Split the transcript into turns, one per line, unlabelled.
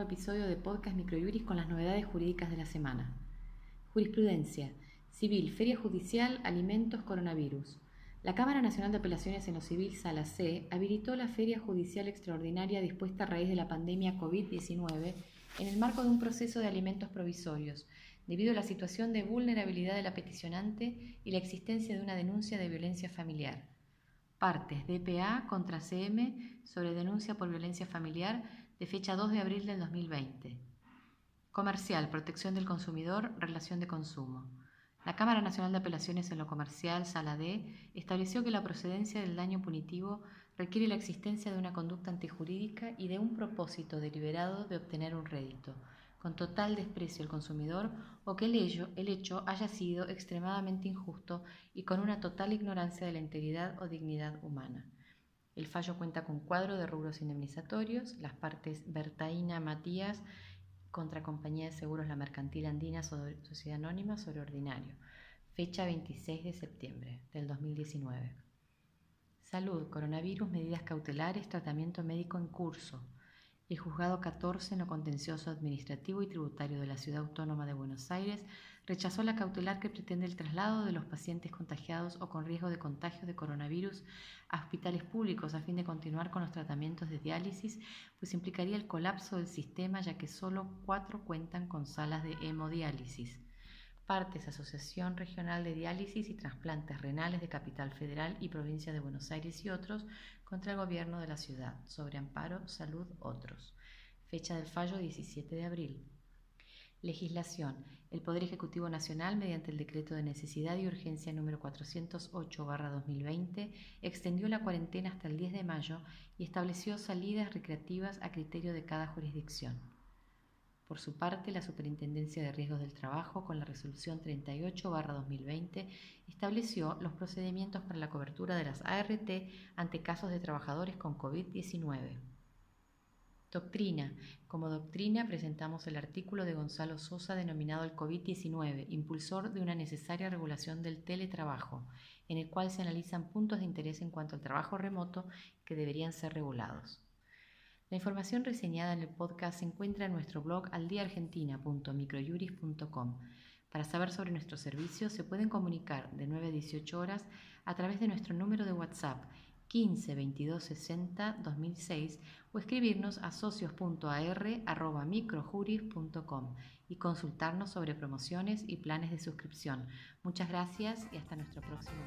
episodio de Podcast Microjuris con las novedades jurídicas de la semana. Jurisprudencia. Civil, Feria Judicial, Alimentos, Coronavirus. La Cámara Nacional de Apelaciones en lo Civil, Sala C, habilitó la Feria Judicial Extraordinaria dispuesta a raíz de la pandemia COVID-19 en el marco de un proceso de alimentos provisorios, debido a la situación de vulnerabilidad de la peticionante y la existencia de una denuncia de violencia familiar. Partes DPA contra CM sobre denuncia por violencia familiar de fecha 2 de abril del 2020. Comercial, protección del consumidor, relación de consumo. La Cámara Nacional de Apelaciones en lo Comercial, Sala D, estableció que la procedencia del daño punitivo requiere la existencia de una conducta antijurídica y de un propósito deliberado de obtener un rédito, con total desprecio al consumidor o que el hecho, haya sido extremadamente injusto y con una total ignorancia de la integridad o dignidad humana. El fallo cuenta con cuadro de rubros indemnizatorios, las partes Bertaína Matías contra Compañía de Seguros La Mercantil Andina Sociedad Anónima sobre Ordinario, fecha 26 de septiembre del 2019. Salud, coronavirus, medidas cautelares, tratamiento médico en curso. El juzgado 14 no contencioso administrativo y tributario de la Ciudad Autónoma de Buenos Aires rechazó la cautelar que pretende el traslado de los pacientes contagiados o con riesgo de contagio de coronavirus a hospitales públicos a fin de continuar con los tratamientos de diálisis, pues implicaría el colapso del sistema ya que solo cuatro cuentan con salas de hemodiálisis. Partes Asociación Regional de Diálisis y Trasplantes Renales de Capital Federal y Provincia de Buenos Aires y otros contra el gobierno de la ciudad sobre amparo, salud, otros. Fecha del fallo 17 de abril. Legislación. El Poder Ejecutivo Nacional, mediante el Decreto de Necesidad y Urgencia número 408-2020, extendió la cuarentena hasta el 10 de mayo y estableció salidas recreativas a criterio de cada jurisdicción. Por su parte, la Superintendencia de Riesgos del Trabajo, con la resolución 38-2020, estableció los procedimientos para la cobertura de las ART ante casos de trabajadores con COVID-19. Doctrina. Como doctrina presentamos el artículo de Gonzalo Sosa denominado el COVID-19, impulsor de una necesaria regulación del teletrabajo, en el cual se analizan puntos de interés en cuanto al trabajo remoto que deberían ser regulados. La información reseñada en el podcast se encuentra en nuestro blog aldiaargentina.microjuris.com. Para saber sobre nuestros servicios se pueden comunicar de 9 a 18 horas a través de nuestro número de WhatsApp 15 22 60 2006 o escribirnos a socios.ar.microjuris.com y consultarnos sobre promociones y planes de suscripción. Muchas gracias y hasta nuestro próximo.